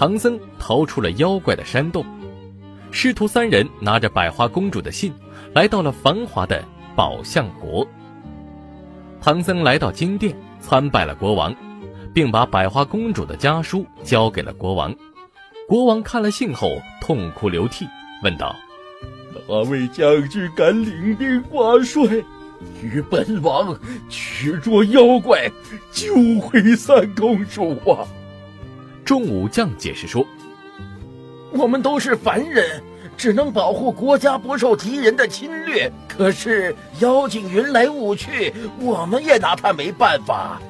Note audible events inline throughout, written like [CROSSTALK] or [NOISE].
唐僧逃出了妖怪的山洞。师徒三人拿着百花公主的信，来到了繁华的宝象国。唐僧来到金殿，参拜了国王，并把百花公主的家书交给了国王。国王看了信后，痛哭流涕，问道：“哪位将军敢领兵挂帅？”与本王去捉妖怪，救回三公主啊！众武将解释说：“我们都是凡人，只能保护国家不受敌人的侵略。可是妖精云来雾去，我们也拿他没办法。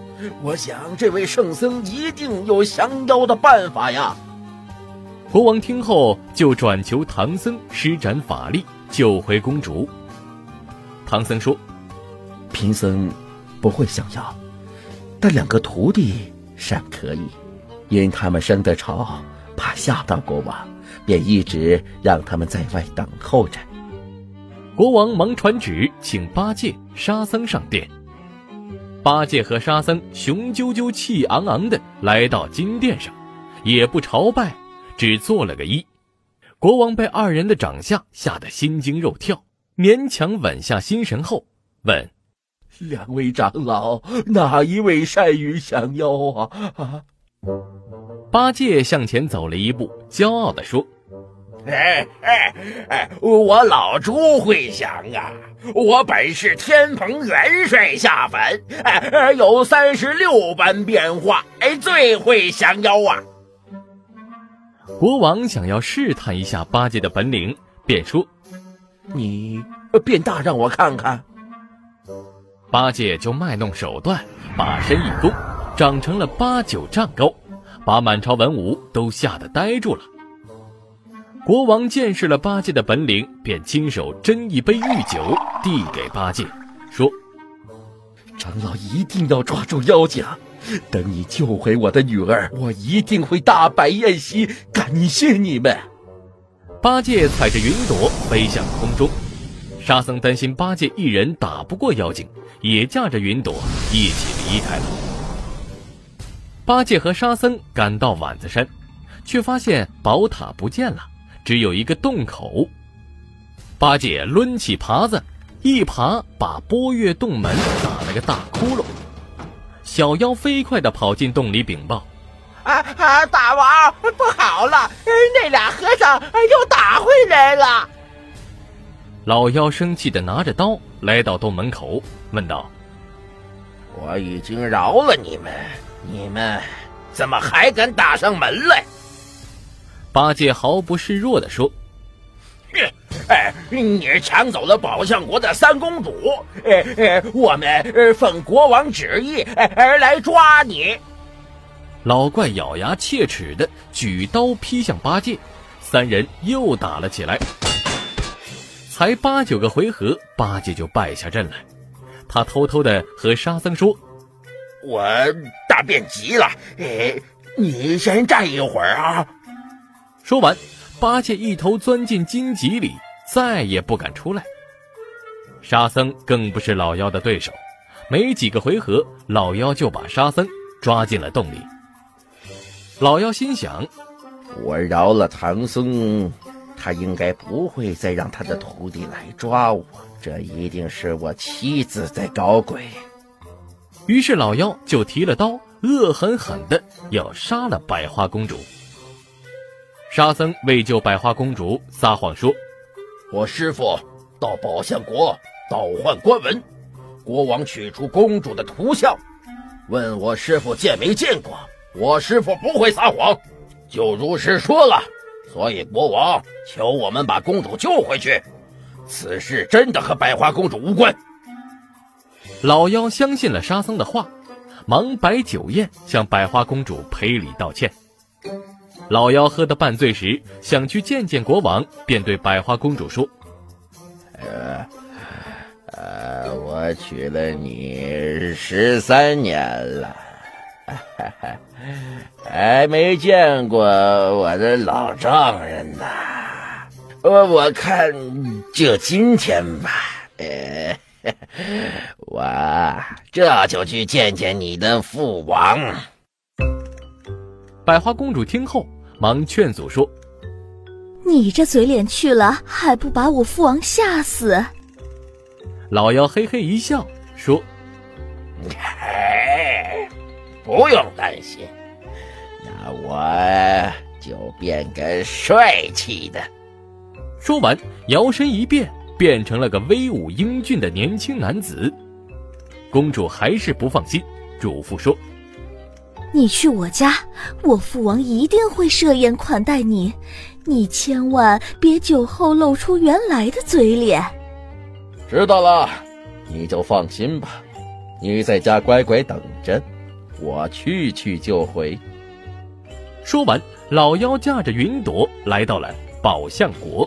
我想这位圣僧一定有降妖的办法呀！”国王听后就转求唐僧施展法力救回公主。唐僧说。贫僧不会降妖，但两个徒弟尚可以，因他们生得丑，怕吓到国王，便一直让他们在外等候着。国王忙传旨，请八戒、沙僧上殿。八戒和沙僧雄赳赳、气昂昂的来到金殿上，也不朝拜，只做了个揖。国王被二人的长相吓得心惊肉跳，勉强稳下心神后问。两位长老，哪一位善于降妖啊？啊！八戒向前走了一步，骄傲地说：“哎哎哎，我老猪会降啊！我本是天蓬元帅下凡，哎，有三十六般变化，哎，最会降妖啊！”国王想要试探一下八戒的本领，便说：“你变大，让我看看。”八戒就卖弄手段，把身一弓，长成了八九丈高，把满朝文武都吓得呆住了。国王见识了八戒的本领，便亲手斟一杯御酒递给八戒，说：“长老一定要抓住妖精，等你救回我的女儿，我一定会大摆宴席感谢你们。”八戒踩着云朵飞向空中。沙僧担心八戒一人打不过妖精，也驾着云朵一起离开了。八戒和沙僧赶到碗子山，却发现宝塔不见了，只有一个洞口。八戒抡起耙子，一耙把波月洞门打了个大窟窿。小妖飞快地跑进洞里禀报：“啊啊，大王，不好了，那俩和尚又打回来了。”老妖生气的拿着刀来到洞门口，问道：“我已经饶了你们，你们怎么还敢打上门来？”八戒毫不示弱的说：“哎，你抢走了宝象国的三公主，哎哎，我们奉国王旨意而来抓你。”老怪咬牙切齿的举刀劈向八戒，三人又打了起来。才八九个回合，八戒就败下阵来。他偷偷的和沙僧说：“我大便急了，哎，你先站一会儿啊。”说完，八戒一头钻进荆棘里，再也不敢出来。沙僧更不是老妖的对手，没几个回合，老妖就把沙僧抓进了洞里。老妖心想：“我饶了唐僧。”他应该不会再让他的徒弟来抓我，这一定是我妻子在搞鬼。于是老妖就提了刀，恶狠狠的要杀了百花公主。沙僧为救百花公主，撒谎说：“我师傅到宝象国倒换官文，国王取出公主的图像，问我师傅见没见过。我师傅不会撒谎，就如实说了。”所以国王求我们把公主救回去，此事真的和百花公主无关。老妖相信了沙僧的话，忙摆酒宴向百花公主赔礼道歉。老妖喝得半醉时，想去见见国王，便对百花公主说：“呃，呃，我娶了你十三年了，[LAUGHS] 还没见过我的老丈人呢。我我看就今天吧，呃，[LAUGHS] 我这就去见见你的父王。”百花公主听后。忙劝阻说：“你这嘴脸去了，还不把我父王吓死？”老妖嘿嘿一笑说：“ [LAUGHS] 不用担心，那我就变个帅气的。”说完，摇身一变，变成了个威武英俊的年轻男子。公主还是不放心，嘱咐说。你去我家，我父王一定会设宴款待你，你千万别酒后露出原来的嘴脸。知道了，你就放心吧，你在家乖乖等着，我去去就回。说完，老妖驾着云朵来到了宝象国。